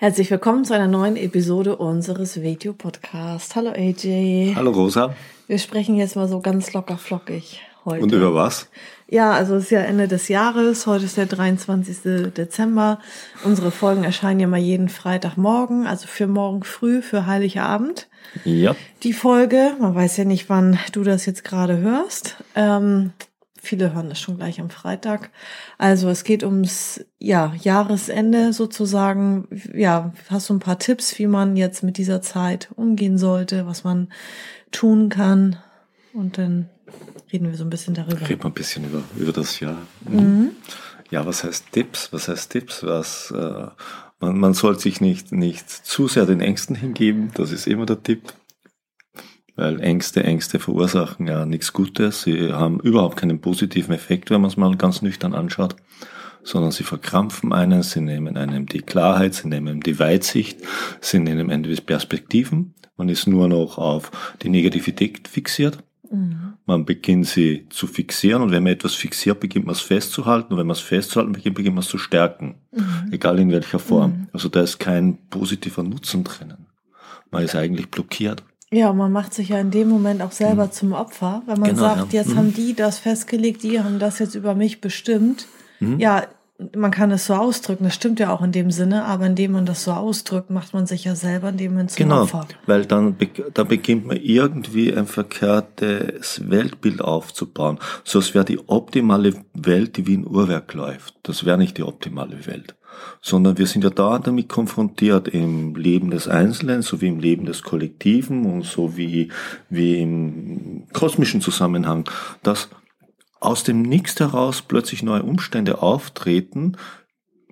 Herzlich willkommen zu einer neuen Episode unseres Video-Podcasts. Hallo AJ. Hallo Rosa. Wir sprechen jetzt mal so ganz locker flockig heute. Und über was? Ja, also es ist ja Ende des Jahres. Heute ist der 23. Dezember. Unsere Folgen erscheinen ja mal jeden Freitagmorgen, also für morgen früh, für Heiligabend. Ja. Die Folge, man weiß ja nicht, wann du das jetzt gerade hörst. Ähm, Viele hören das schon gleich am Freitag. Also es geht ums ja, Jahresende sozusagen. Ja, hast du ein paar Tipps, wie man jetzt mit dieser Zeit umgehen sollte, was man tun kann? Und dann reden wir so ein bisschen darüber. Reden wir ein bisschen über, über das Jahr. Mhm. Ja, was heißt Tipps? Was heißt Tipps? Was, äh, man, man soll sich nicht, nicht zu sehr den Ängsten hingeben. Das ist immer der Tipp. Weil Ängste, Ängste verursachen ja nichts Gutes. Sie haben überhaupt keinen positiven Effekt, wenn man es mal ganz nüchtern anschaut, sondern sie verkrampfen einen, sie nehmen einem die Klarheit, sie nehmen die Weitsicht, sie nehmen einem die Perspektiven. Man ist nur noch auf die Negativität fixiert. Mhm. Man beginnt sie zu fixieren und wenn man etwas fixiert, beginnt man es festzuhalten und wenn man es festzuhalten beginnt, beginnt man es zu stärken. Mhm. Egal in welcher Form. Mhm. Also da ist kein positiver Nutzen drinnen. Man ist eigentlich blockiert. Ja, man macht sich ja in dem Moment auch selber mhm. zum Opfer, wenn man genau, sagt, ja. jetzt mhm. haben die das festgelegt, die haben das jetzt über mich bestimmt. Mhm. Ja, man kann es so ausdrücken, das stimmt ja auch in dem Sinne, aber indem man das so ausdrückt, macht man sich ja selber in dem Moment zum genau, Opfer. Weil dann, dann beginnt man irgendwie ein verkehrtes Weltbild aufzubauen. So als wäre die optimale Welt, die wie ein Uhrwerk läuft. Das wäre nicht die optimale Welt sondern wir sind ja da damit konfrontiert im Leben des Einzelnen sowie im Leben des Kollektiven und so wie, wie im kosmischen Zusammenhang, dass aus dem Nichts heraus plötzlich neue Umstände auftreten,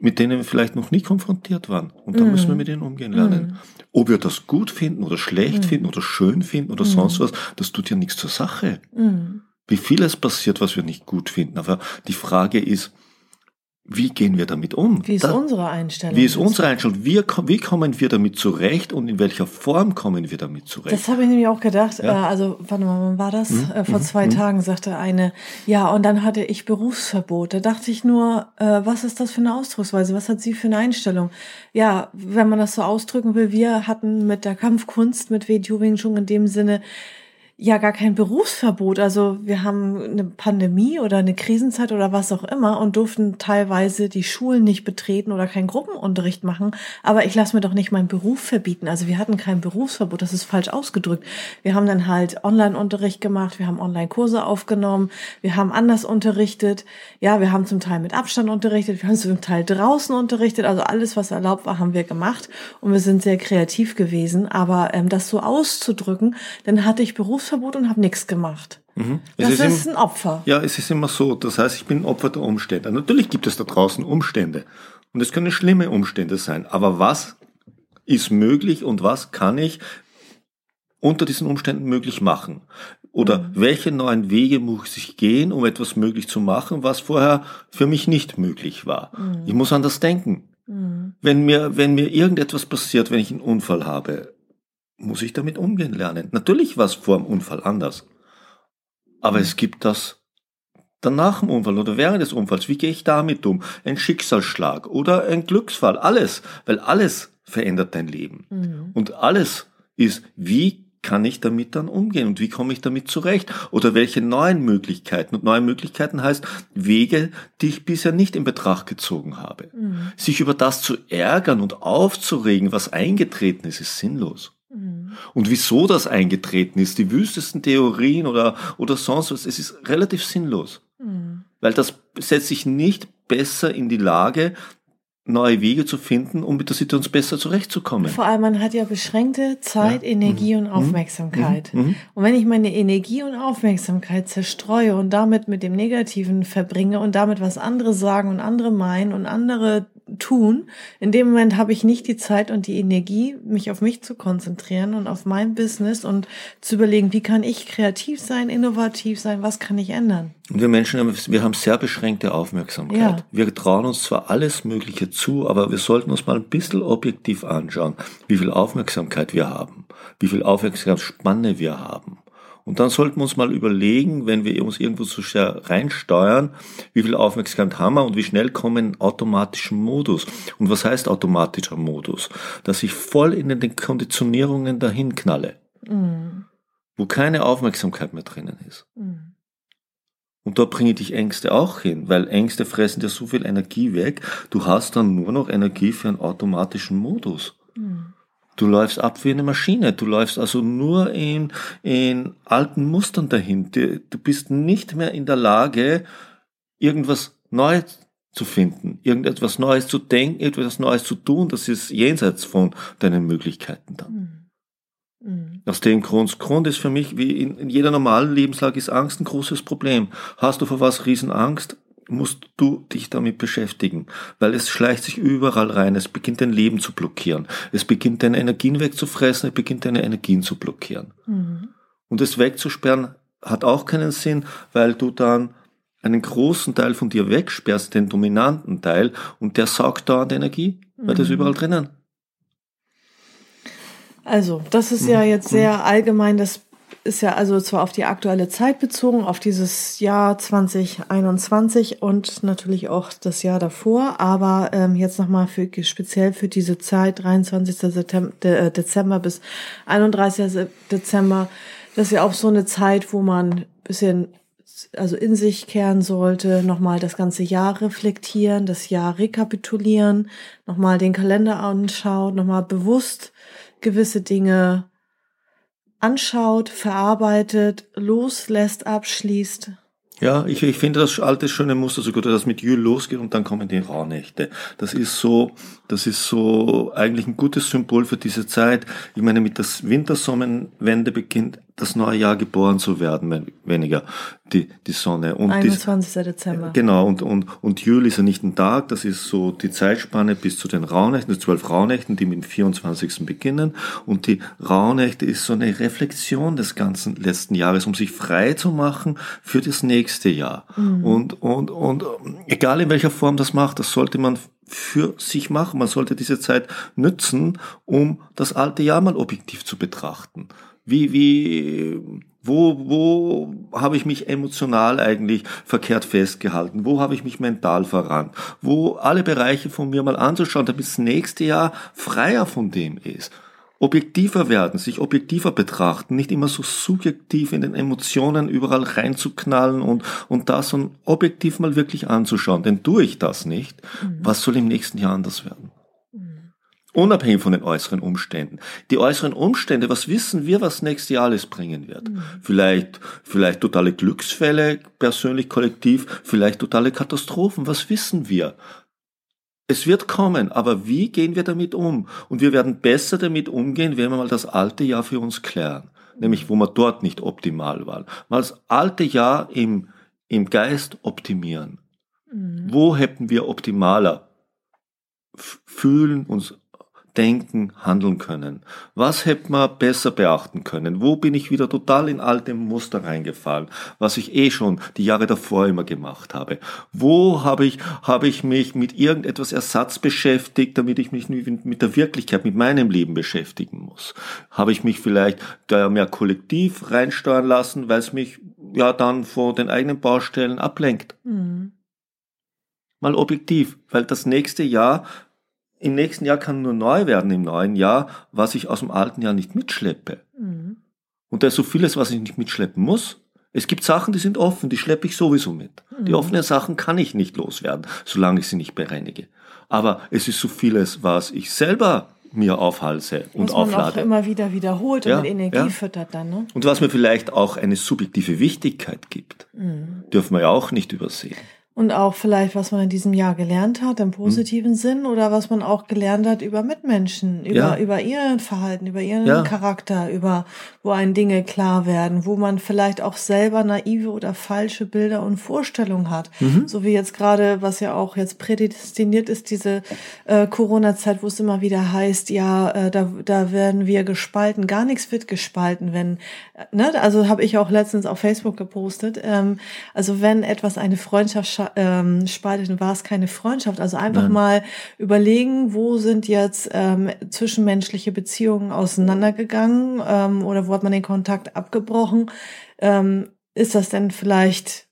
mit denen wir vielleicht noch nie konfrontiert waren. Und da mm. müssen wir mit denen umgehen lernen. Mm. Ob wir das gut finden oder schlecht mm. finden oder schön finden oder sonst was, das tut ja nichts zur Sache. Wie vieles passiert, was wir nicht gut finden. Aber die Frage ist, wie gehen wir damit um? Wie ist da, unsere Einstellung? Wie ist unsere Einstellung? Wie, wie kommen wir damit zurecht und in welcher Form kommen wir damit zurecht? Das habe ich nämlich auch gedacht. Ja. Äh, also, warte mal, wann war das? Mhm. Vor mhm. zwei mhm. Tagen sagte eine, ja, und dann hatte ich Berufsverbot. Da dachte ich nur, äh, was ist das für eine Ausdrucksweise? Was hat sie für eine Einstellung? Ja, wenn man das so ausdrücken will, wir hatten mit der Kampfkunst, mit Wei schon in dem Sinne, ja gar kein Berufsverbot. Also wir haben eine Pandemie oder eine Krisenzeit oder was auch immer und durften teilweise die Schulen nicht betreten oder keinen Gruppenunterricht machen. Aber ich lasse mir doch nicht meinen Beruf verbieten. Also wir hatten kein Berufsverbot, das ist falsch ausgedrückt. Wir haben dann halt Online-Unterricht gemacht, wir haben Online-Kurse aufgenommen, wir haben anders unterrichtet. Ja, wir haben zum Teil mit Abstand unterrichtet, wir haben zum Teil draußen unterrichtet. Also alles, was erlaubt war, haben wir gemacht und wir sind sehr kreativ gewesen. Aber ähm, das so auszudrücken, dann hatte ich Berufsverbot Berufsverbot und habe nichts gemacht. Mhm. Das ist, ist, ein Opfer. Ja, es ist immer so. Das heißt, ich bin Opfer der Umstände. Natürlich gibt es da draußen Umstände. Und es können schlimme Umstände sein. Aber was ist möglich und was kann ich unter diesen Umständen möglich machen? Oder mhm. welche neuen Wege muss ich gehen, um etwas möglich zu machen, was vorher für mich nicht möglich war? Mhm. Ich muss anders denken. Mhm. Wenn mir, wenn mir irgendetwas passiert, wenn ich einen Unfall habe, muss ich damit umgehen lernen. Natürlich war es vor dem Unfall anders. Aber es gibt das danach dem Unfall oder während des Unfalls. Wie gehe ich damit um? Ein Schicksalsschlag oder ein Glücksfall. Alles. Weil alles verändert dein Leben. Mhm. Und alles ist, wie kann ich damit dann umgehen und wie komme ich damit zurecht? Oder welche neuen Möglichkeiten? Und neue Möglichkeiten heißt Wege, die ich bisher nicht in Betracht gezogen habe. Mhm. Sich über das zu ärgern und aufzuregen, was eingetreten ist, ist sinnlos. Mhm. Und wieso das eingetreten ist, die wüstesten Theorien oder, oder sonst was, es ist relativ sinnlos. Mhm. Weil das setzt sich nicht besser in die Lage, neue Wege zu finden, um mit der Situation besser zurechtzukommen. Vor allem, man hat ja beschränkte Zeit, ja. Energie mhm. und Aufmerksamkeit. Mhm. mhm. Und wenn ich meine Energie und Aufmerksamkeit zerstreue und damit mit dem Negativen verbringe und damit was andere sagen und andere meinen und andere tun. In dem Moment habe ich nicht die Zeit und die Energie, mich auf mich zu konzentrieren und auf mein Business und zu überlegen, wie kann ich kreativ sein, innovativ sein, was kann ich ändern. Und wir Menschen haben, wir haben sehr beschränkte Aufmerksamkeit. Ja. Wir trauen uns zwar alles Mögliche zu, aber wir sollten uns mal ein bisschen objektiv anschauen, wie viel Aufmerksamkeit wir haben, wie viel Aufmerksamkeitsspanne wir haben. Und dann sollten wir uns mal überlegen, wenn wir uns irgendwo so sehr reinsteuern, wie viel Aufmerksamkeit haben wir und wie schnell kommen in automatischen Modus. Und was heißt automatischer Modus? Dass ich voll in den Konditionierungen dahin knalle, mhm. wo keine Aufmerksamkeit mehr drinnen ist. Mhm. Und da bringe ich dich Ängste auch hin, weil Ängste fressen dir so viel Energie weg. Du hast dann nur noch Energie für einen automatischen Modus. Du läufst ab wie eine Maschine. Du läufst also nur in, in alten Mustern dahin. Du, du bist nicht mehr in der Lage, irgendwas Neues zu finden, irgendetwas Neues zu denken, etwas Neues zu tun. Das ist jenseits von deinen Möglichkeiten dann. Mhm. Mhm. Aus dem Grund, Grund ist für mich, wie in, in jeder normalen Lebenslage, ist Angst ein großes Problem. Hast du vor was Riesenangst? Musst du dich damit beschäftigen, weil es schleicht sich überall rein. Es beginnt dein Leben zu blockieren. Es beginnt deine Energien wegzufressen. Es beginnt deine Energien zu blockieren. Mhm. Und es wegzusperren hat auch keinen Sinn, weil du dann einen großen Teil von dir wegsperrst, den dominanten Teil, und der saugt dauernd Energie, weil mhm. das überall drinnen. Also, das ist ja mhm. jetzt sehr allgemein das ist ja also zwar auf die aktuelle Zeit bezogen, auf dieses Jahr 2021 und natürlich auch das Jahr davor, aber ähm, jetzt nochmal für, speziell für diese Zeit, 23. September, De, Dezember bis 31. Dezember, das ist ja auch so eine Zeit, wo man bisschen also in sich kehren sollte, nochmal das ganze Jahr reflektieren, das Jahr rekapitulieren, nochmal den Kalender anschauen, nochmal bewusst gewisse Dinge anschaut, verarbeitet, loslässt, abschließt. Ja, ich, ich finde das alte schöne Muster so gut, dass mit Jül losgeht und dann kommen die Rauhnächte. Das ist so, das ist so eigentlich ein gutes Symbol für diese Zeit. Ich meine, mit der Wintersonnenwende beginnt das neue Jahr geboren zu werden, weniger die, die Sonne. Und 21. Die, Dezember. Genau, und, und, und Juli ist ja nicht ein Tag, das ist so die Zeitspanne bis zu den Rauhnächten, die zwölf Rauhnächten, die mit dem 24. beginnen. Und die Rauhnächte ist so eine Reflexion des ganzen letzten Jahres, um sich frei zu machen für das nächste Jahr. Mhm. Und, und, und egal in welcher Form das macht, das sollte man für sich machen. Man sollte diese Zeit nützen, um das alte Jahr mal objektiv zu betrachten. Wie, wie, wo, wo habe ich mich emotional eigentlich verkehrt festgehalten? Wo habe ich mich mental verrannt? Wo alle Bereiche von mir mal anzuschauen, damit das nächste Jahr freier von dem ist. Objektiver werden, sich objektiver betrachten, nicht immer so subjektiv in den Emotionen überall reinzuknallen und, und das und objektiv mal wirklich anzuschauen. Denn tue ich das nicht, mhm. was soll im nächsten Jahr anders werden? Unabhängig von den äußeren Umständen. Die äußeren Umstände, was wissen wir, was nächstes Jahr alles bringen wird? Mhm. Vielleicht, vielleicht totale Glücksfälle, persönlich, kollektiv, vielleicht totale Katastrophen, was wissen wir? Es wird kommen, aber wie gehen wir damit um? Und wir werden besser damit umgehen, wenn wir mal das alte Jahr für uns klären. Nämlich, wo wir dort nicht optimal waren. Mal das alte Jahr im, im Geist optimieren. Mhm. Wo hätten wir optimaler fühlen, uns denken, handeln können? Was hätte man besser beachten können? Wo bin ich wieder total in alte Muster reingefallen, was ich eh schon die Jahre davor immer gemacht habe? Wo habe ich, habe ich mich mit irgendetwas Ersatz beschäftigt, damit ich mich mit der Wirklichkeit, mit meinem Leben beschäftigen muss? Habe ich mich vielleicht da mehr kollektiv reinsteuern lassen, weil es mich ja dann vor den eigenen Baustellen ablenkt? Mhm mal objektiv, weil das nächste Jahr im nächsten Jahr kann nur neu werden im neuen Jahr, was ich aus dem alten Jahr nicht mitschleppe. Mhm. Und da ist so vieles, was ich nicht mitschleppen muss. Es gibt Sachen, die sind offen, die schleppe ich sowieso mit. Mhm. Die offenen Sachen kann ich nicht loswerden, solange ich sie nicht bereinige. Aber es ist so vieles, was ich selber mir aufhalse und was man auflade. Auch immer wieder wiederholt und ja, mit Energie ja. füttert dann. Ne? Und was mir vielleicht auch eine subjektive Wichtigkeit gibt, mhm. dürfen wir ja auch nicht übersehen. Und auch vielleicht, was man in diesem Jahr gelernt hat, im positiven hm. Sinn, oder was man auch gelernt hat über Mitmenschen, über, ja. über ihr Verhalten, über ihren ja. Charakter, über, wo einen Dinge klar werden, wo man vielleicht auch selber naive oder falsche Bilder und Vorstellungen hat. Mhm. So wie jetzt gerade, was ja auch jetzt prädestiniert ist, diese äh, Corona-Zeit, wo es immer wieder heißt, ja, äh, da, da werden wir gespalten. Gar nichts wird gespalten, wenn, äh, ne, also habe ich auch letztens auf Facebook gepostet. Ähm, also wenn etwas eine Freundschaft ähm, spaltet, war es keine Freundschaft. Also einfach Nein. mal überlegen, wo sind jetzt ähm, zwischenmenschliche Beziehungen auseinandergegangen ähm, oder wo hat man den Kontakt abgebrochen. Ähm, ist das denn vielleicht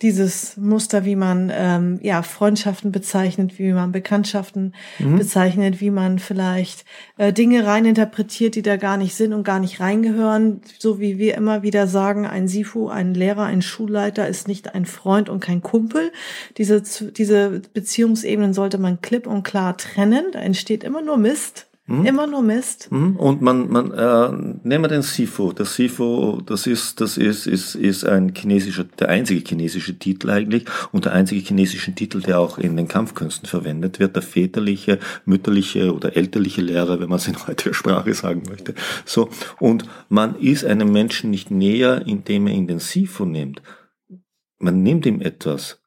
dieses Muster, wie man ähm, ja Freundschaften bezeichnet, wie man Bekanntschaften mhm. bezeichnet, wie man vielleicht äh, Dinge reininterpretiert, die da gar nicht sind und gar nicht reingehören. So wie wir immer wieder sagen, ein Sifu, ein Lehrer, ein Schulleiter ist nicht ein Freund und kein Kumpel. Diese diese Beziehungsebenen sollte man klipp und klar trennen. Da entsteht immer nur Mist. Hm? Immer nur Mist. Hm? Und man, man äh, nehmen wir den Sifu. Der Sifu, das ist, das ist, ist, ist ein chinesischer, der einzige chinesische Titel eigentlich und der einzige chinesische Titel, der auch in den Kampfkünsten verwendet wird. Der väterliche, mütterliche oder elterliche Lehrer, wenn man es in heutiger Sprache sagen möchte. So. Und man ist einem Menschen nicht näher, indem er ihn den Sifu nimmt. Man nimmt ihm etwas.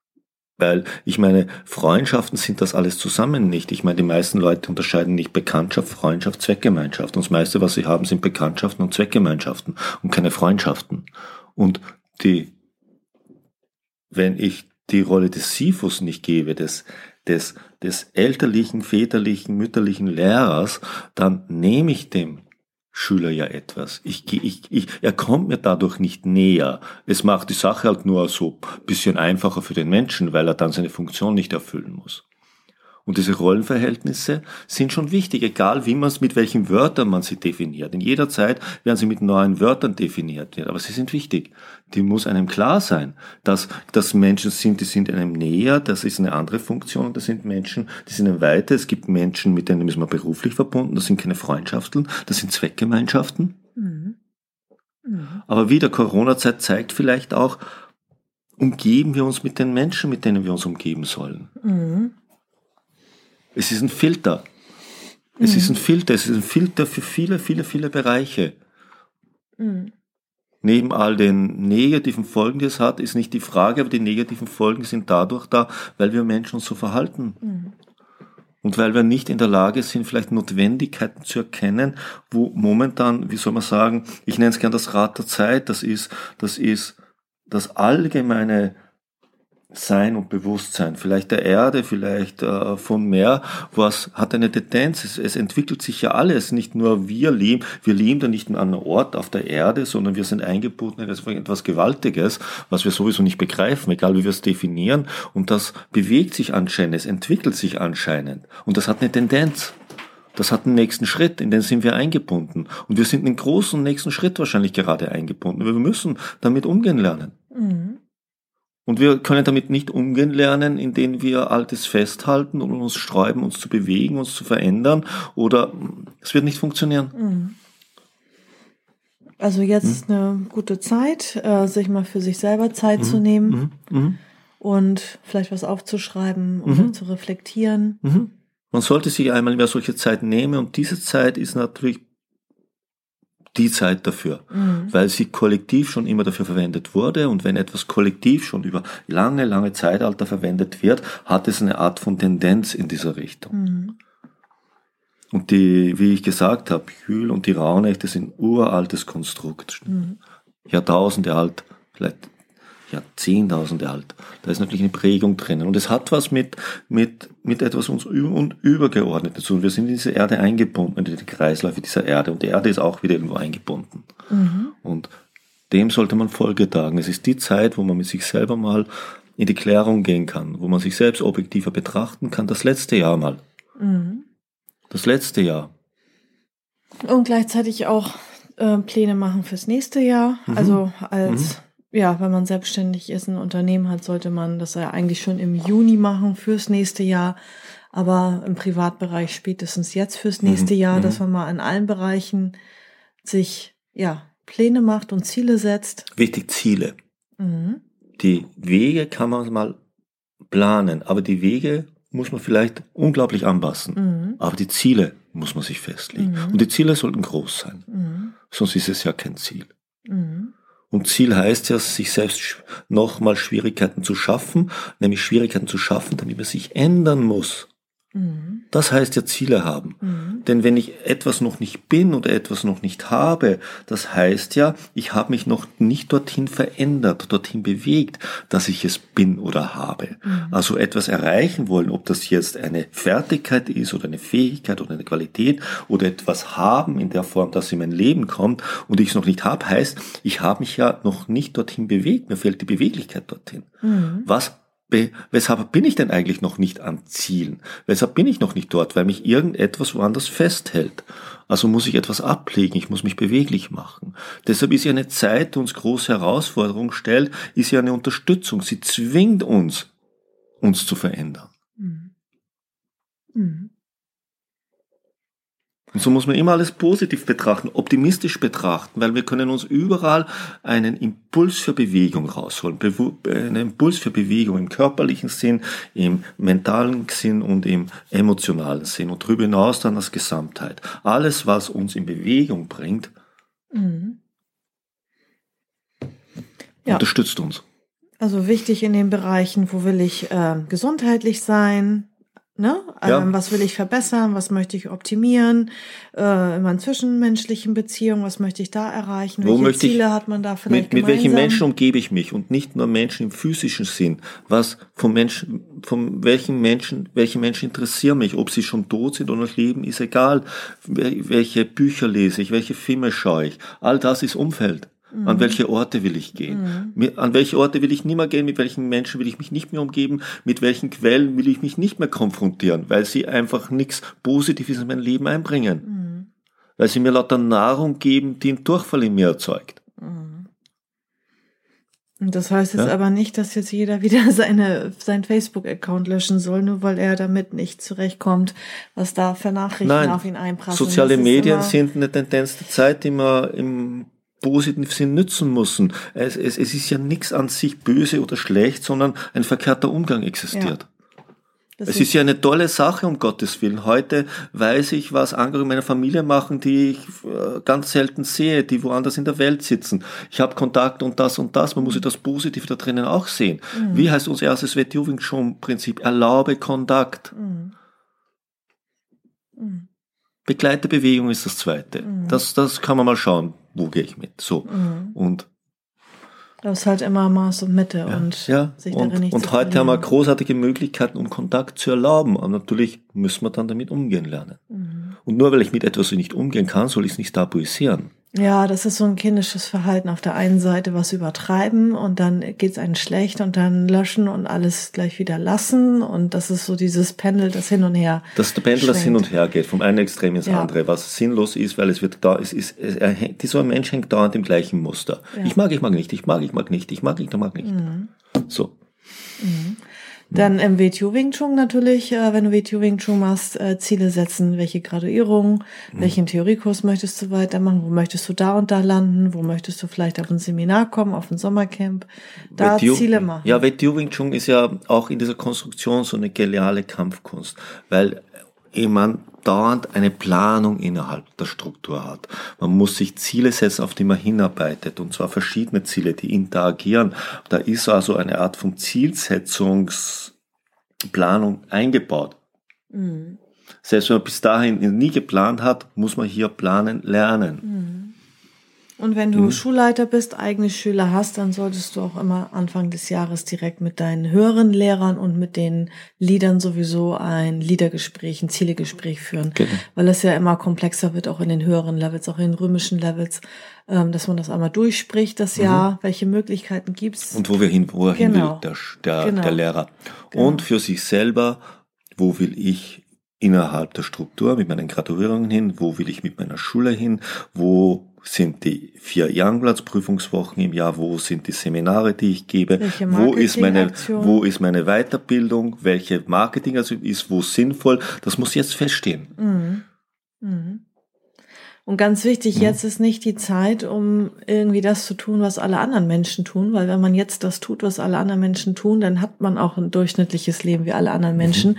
Weil ich meine, Freundschaften sind das alles zusammen nicht. Ich meine, die meisten Leute unterscheiden nicht Bekanntschaft, Freundschaft, Zweckgemeinschaft. Und das meiste, was sie haben, sind Bekanntschaften und Zweckgemeinschaften und keine Freundschaften. Und die, wenn ich die Rolle des Sifus nicht gebe, des, des, des elterlichen, väterlichen, mütterlichen Lehrers, dann nehme ich dem Schüler ja etwas. Ich, ich, ich, er kommt mir dadurch nicht näher. Es macht die Sache halt nur so bisschen einfacher für den Menschen, weil er dann seine Funktion nicht erfüllen muss. Und diese Rollenverhältnisse sind schon wichtig, egal wie man es, mit welchen Wörtern man sie definiert. In jeder Zeit werden sie mit neuen Wörtern definiert, aber sie sind wichtig. Die muss einem klar sein, dass das Menschen sind, die sind einem näher, das ist eine andere Funktion, das sind Menschen, die sind einem weiter. Es gibt Menschen, mit denen ist man beruflich verbunden, das sind keine Freundschaften, das sind Zweckgemeinschaften. Mhm. Mhm. Aber wie der Corona-Zeit zeigt vielleicht auch, umgeben wir uns mit den Menschen, mit denen wir uns umgeben sollen. Mhm. Es ist ein Filter. Es mhm. ist ein Filter. Es ist ein Filter für viele, viele, viele Bereiche. Mhm. Neben all den negativen Folgen, die es hat, ist nicht die Frage, aber die negativen Folgen sind dadurch da, weil wir Menschen uns so verhalten. Mhm. Und weil wir nicht in der Lage sind, vielleicht Notwendigkeiten zu erkennen, wo momentan, wie soll man sagen, ich nenne es gern das Rad der Zeit, das ist, das ist das allgemeine sein und Bewusstsein, vielleicht der Erde, vielleicht äh, von mehr, was hat eine Tendenz. Es, es, entwickelt sich ja alles, nicht nur wir leben, wir leben da nicht an einem Ort auf der Erde, sondern wir sind eingebunden in etwas Gewaltiges, was wir sowieso nicht begreifen, egal wie wir es definieren. Und das bewegt sich anscheinend, es entwickelt sich anscheinend. Und das hat eine Tendenz. Das hat einen nächsten Schritt, in den sind wir eingebunden. Und wir sind einen großen nächsten Schritt wahrscheinlich gerade eingebunden. Wir müssen damit umgehen lernen. Mhm. Und wir können damit nicht umgehen lernen, indem wir Altes festhalten und uns sträuben, uns zu bewegen, uns zu verändern. Oder es wird nicht funktionieren. Mhm. Also jetzt ist eine gute Zeit, äh, sich mal für sich selber Zeit mhm. zu nehmen mhm. mhm. und vielleicht was aufzuschreiben und mhm. zu reflektieren. Mhm. Man sollte sich einmal mehr solche Zeit nehmen und diese Zeit ist natürlich die Zeit dafür, mhm. weil sie kollektiv schon immer dafür verwendet wurde und wenn etwas kollektiv schon über lange, lange Zeitalter verwendet wird, hat es eine Art von Tendenz in dieser Richtung. Mhm. Und die, wie ich gesagt habe, Jühl und die Rauhnächte sind uraltes Konstrukt, mhm. Jahrtausende alt, vielleicht Jahrzehntausende alt. Da ist natürlich eine Prägung drinnen. Und es hat was mit, mit, mit etwas uns und übergeordnet zu tun. Wir sind in diese Erde eingebunden, in die Kreisläufe dieser Erde. Und die Erde ist auch wieder irgendwo eingebunden. Mhm. Und dem sollte man Folge tragen. Es ist die Zeit, wo man mit sich selber mal in die Klärung gehen kann, wo man sich selbst objektiver betrachten kann. Das letzte Jahr mal. Mhm. Das letzte Jahr. Und gleichzeitig auch äh, Pläne machen fürs nächste Jahr. Mhm. Also als mhm ja, wenn man selbstständig ist, ein Unternehmen hat, sollte man das ja eigentlich schon im Juni machen fürs nächste Jahr. Aber im Privatbereich spätestens jetzt fürs nächste mhm. Jahr, mhm. dass man mal in allen Bereichen sich, ja, Pläne macht und Ziele setzt. Wichtig, Ziele. Mhm. Die Wege kann man mal planen, aber die Wege muss man vielleicht unglaublich anpassen. Mhm. Aber die Ziele muss man sich festlegen. Mhm. Und die Ziele sollten groß sein. Mhm. Sonst ist es ja kein Ziel. Mhm. Und Ziel heißt ja, sich selbst nochmal Schwierigkeiten zu schaffen, nämlich Schwierigkeiten zu schaffen, damit man sich ändern muss. Mhm. Das heißt ja Ziele haben. Mhm. Denn wenn ich etwas noch nicht bin oder etwas noch nicht habe, das heißt ja, ich habe mich noch nicht dorthin verändert, dorthin bewegt, dass ich es bin oder habe. Also etwas erreichen wollen, ob das jetzt eine Fertigkeit ist oder eine Fähigkeit oder eine Qualität oder etwas haben in der Form, dass in mein Leben kommt und ich es noch nicht habe, heißt, ich habe mich ja noch nicht dorthin bewegt, mir fehlt die Beweglichkeit dorthin. Mhm. Was weshalb bin ich denn eigentlich noch nicht an Zielen? Weshalb bin ich noch nicht dort? Weil mich irgendetwas woanders festhält. Also muss ich etwas ablegen, ich muss mich beweglich machen. Deshalb ist ja eine Zeit, die uns große Herausforderungen stellt, ist ja eine Unterstützung. Sie zwingt uns, uns zu verändern. Mhm. Mhm. Und so muss man immer alles positiv betrachten, optimistisch betrachten, weil wir können uns überall einen Impuls für Bewegung rausholen. Einen Impuls für Bewegung im körperlichen Sinn, im mentalen Sinn und im emotionalen Sinn und darüber hinaus dann als Gesamtheit. Alles, was uns in Bewegung bringt, Mhm. Ja. unterstützt uns. Also wichtig in den Bereichen, wo will ich ähm, gesundheitlich sein, ne? Ja. Ähm, was will ich verbessern, was möchte ich optimieren, äh, in meinen zwischenmenschlichen Beziehungen, was möchte ich da erreichen, Wo welche möchte ich- Ziele hat man da vielleicht Mit, mit welchen? Menschen umgebe ich mich und nicht nur Menschen im physischen Sinn. Was von Menschen, von welchen Menschen, welche Menschen interessieren mich, ob sie schon tot sind oder noch leben, ist egal. Wel- Welche Bücher lese ich, welche Filme schaue ich. All das ist Umfeld. An welche Orte will ich gehen? Mit- An welche Orte will ich nicht mehr gehen? Mit welchen Menschen will ich mich nicht mehr umgeben? Mit welchen Quellen will ich mich nicht mehr konfrontieren? Weil sie einfach nichts Positives in mein Leben einbringen. Mhm. Weil sie mir lauter Nahrung geben, die einen Durchfall in mir erzeugt. Mhm. Und das heißt jetzt Ja. aber nicht, dass jetzt jeder wieder seine, sein Facebook-Account löschen soll, nur weil er damit nicht zurechtkommt, was da für Nachrichten Nein, auf ihn einprasseln. Soziale Medien sind eine Tendenz der Zeit, die wir im positiven Sinn nützen müssen. Es, es, es ist ja nichts an sich böse oder schlecht, sondern ein verkehrter Umgang existiert. das Es ist ja eine tolle Sache, um Gottes Willen. Heute weiß ich, was andere in meiner Familie machen, die ich äh, ganz selten sehe, die woanders in der Welt sitzen. Ich habe Kontakt und das und das. Man muss ja das Positive da drinnen auch sehen. Wie heißt unser erstes Wetjuving-Prinzip? Erlaube Kontakt. Mhm. Mhm. Begleite Bewegung ist das zweite. Mhm. Das, das kann man mal schauen, wo gehe ich mit. So. Mhm. Und, Das ist halt immer Maß und Mitte ja, und ja. sich darin und, nicht und heute haben wir großartige Möglichkeiten, um Kontakt zu erlauben. Und natürlich müssen wir dann damit umgehen lernen. Mhm. Und nur weil ich mit etwas nicht umgehen kann, soll ich es nicht tabuisieren. Ja, das ist so ein kindisches Verhalten. Auf der einen Seite was übertreiben und dann geht's einem schlecht und dann löschen und alles gleich wieder lassen. Und das ist so dieses Pendel, das hin und her. Der Pendel das hin schwenkt. und her geht, vom einen Extrem ins Ja. andere, was sinnlos ist, weil es wird da, es ist, es, er, hängt- dieser Mensch hängt dauernd im gleichen Muster. Ja. Ich mag, ich mag nicht, ich mag, ich mag nicht, ich mag, ich mag nicht. Mhm. So. Dann im WTU Wing Chun natürlich, äh, wenn du WTU Wing Chun machst, äh, Ziele setzen, welche Graduierung, Mhm. welchen Theoriekurs möchtest du weitermachen, wo möchtest du da und da landen, wo möchtest du vielleicht auf ein Seminar kommen, auf ein Sommercamp, da Wetju- Ziele machen. Ja, Wetju Wing Chun ist ja auch in dieser Konstruktion so eine geniale Kampfkunst, weil man dauernd eine Planung innerhalb der Struktur hat. Man muss sich Ziele setzen, auf die man hinarbeitet, und zwar verschiedene Ziele, die interagieren. Da ist also eine Art von Zielsetzungsplanung eingebaut. Mhm. Selbst wenn man bis dahin nie geplant hat, muss man hier planen lernen. Mhm. Und wenn du Mhm. Schulleiter bist, eigene Schüler hast, dann solltest du auch immer Anfang des Jahres direkt mit deinen höheren Lehrern und mit den Leadern sowieso ein Liedergespräch, ein Zielegespräch führen. Genau. Weil es ja immer komplexer wird, auch in den höheren Levels, auch in den römischen Levels, ähm, dass man das einmal durchspricht, das Jahr, welche Möglichkeiten gibt's. Mhm. Und wo wir hin, wo er hin Genau. will, der, der, Genau. der Lehrer. Genau. Und für sich selber, wo will ich innerhalb der Struktur mit meinen Graduierungen hin, wo will ich mit meiner Schule hin, wo sind die vier Youngblatts-Prüfungswochen im Jahr, wo sind die Seminare, die ich gebe, wo ist meine, wo ist meine Weiterbildung, welche Marketing also ist wo sinnvoll, das muss jetzt feststehen. Mhm. Mhm. Und ganz wichtig, mhm. jetzt ist nicht die Zeit, um irgendwie das zu tun, was alle anderen Menschen tun, weil wenn man jetzt das tut, was alle anderen Menschen tun, dann hat man auch ein durchschnittliches Leben wie alle anderen mhm. Menschen.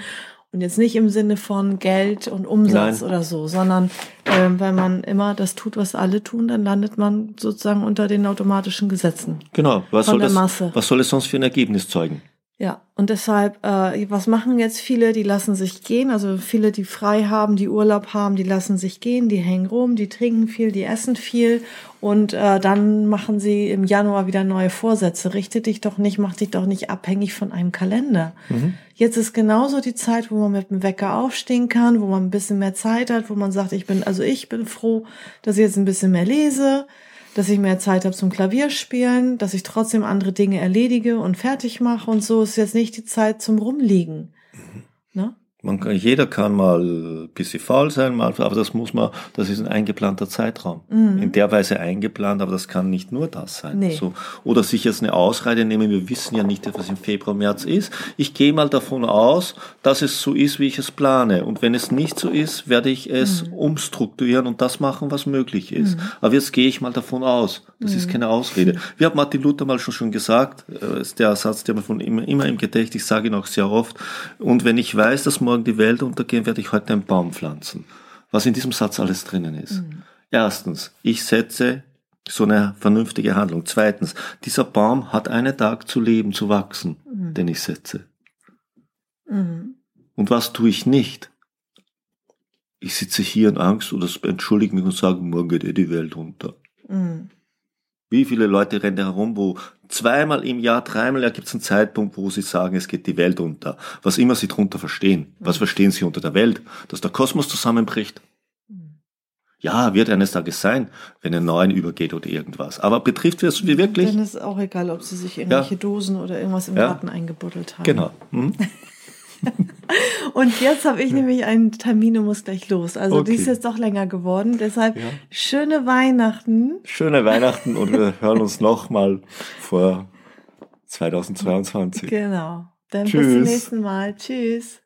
Und jetzt nicht im Sinne von Geld und Umsatz Nein. oder so, sondern äh, wenn man immer das tut, was alle tun, dann landet man sozusagen unter den automatischen Gesetzen. Genau. Was, soll, das, was soll es sonst für ein Ergebnis zeugen? Ja, und deshalb, äh, was machen jetzt viele? Die lassen sich gehen. Also viele, die frei haben, die Urlaub haben, die lassen sich gehen, die hängen rum, die trinken viel, die essen viel und äh, dann machen sie im Januar wieder neue Vorsätze. Richte dich doch nicht, mach dich doch nicht abhängig von einem Kalender. Mhm. Jetzt ist genauso die Zeit, wo man mit dem Wecker aufstehen kann, wo man ein bisschen mehr Zeit hat, wo man sagt, ich bin, also ich bin froh, dass ich jetzt ein bisschen mehr lese dass ich mehr Zeit habe zum Klavierspielen, dass ich trotzdem andere Dinge erledige und fertig mache und so ist jetzt nicht die Zeit zum Rumliegen. Mhm. Ne? Man kann, jeder kann mal ein bisschen faul sein, mal, aber das muss man, das ist ein eingeplanter Zeitraum. Mhm. In der Weise eingeplant, aber das kann nicht nur das sein. Nee. So. Oder sich jetzt eine Ausrede nehmen, wir wissen ja nicht, was im Februar, März ist. Ich gehe mal davon aus, dass es so ist, wie ich es plane. Und wenn es nicht so ist, werde ich es mhm. umstrukturieren und das machen, was möglich ist. Mhm. Aber jetzt gehe ich mal davon aus. Das ist mhm. keine Ausrede. Wie hat Martin Luther mal schon, schon gesagt, äh, ist der Satz, der mir von immer, immer im Gedächtnis, ich sage ihn auch sehr oft. Und wenn ich weiß, dass morgen die Welt untergehen, werde ich heute einen Baum pflanzen. Was in diesem Satz alles drinnen ist. Mhm. Erstens, ich setze so eine vernünftige Handlung. Zweitens, dieser Baum hat einen Tag zu leben, zu wachsen, mhm. den ich setze. Mhm. Und was tue ich nicht? Ich sitze hier in Angst oder entschuldige mich und sage, morgen geht eh die Welt unter. Mhm. Wie viele Leute rennen herum, wo zweimal im Jahr, dreimal gibt es einen Zeitpunkt, wo sie sagen, es geht die Welt unter. Was immer sie darunter verstehen. Was verstehen sie unter der Welt? Dass der Kosmos zusammenbricht? Ja, wird eines Tages sein, wenn ein Neuen übergeht oder irgendwas. Aber betrifft es wirklich? Dann ist auch egal, ob sie sich irgendwelche ja. Dosen oder irgendwas im ja. Garten eingebuddelt haben. Genau. Hm? und jetzt habe ich nämlich einen Termin und muss gleich los. Also okay. die ist jetzt doch länger geworden. Deshalb ja. schöne Weihnachten. Schöne Weihnachten und wir hören uns nochmal vor 2022. Genau. Dann Tschüss. bis zum nächsten Mal. Tschüss.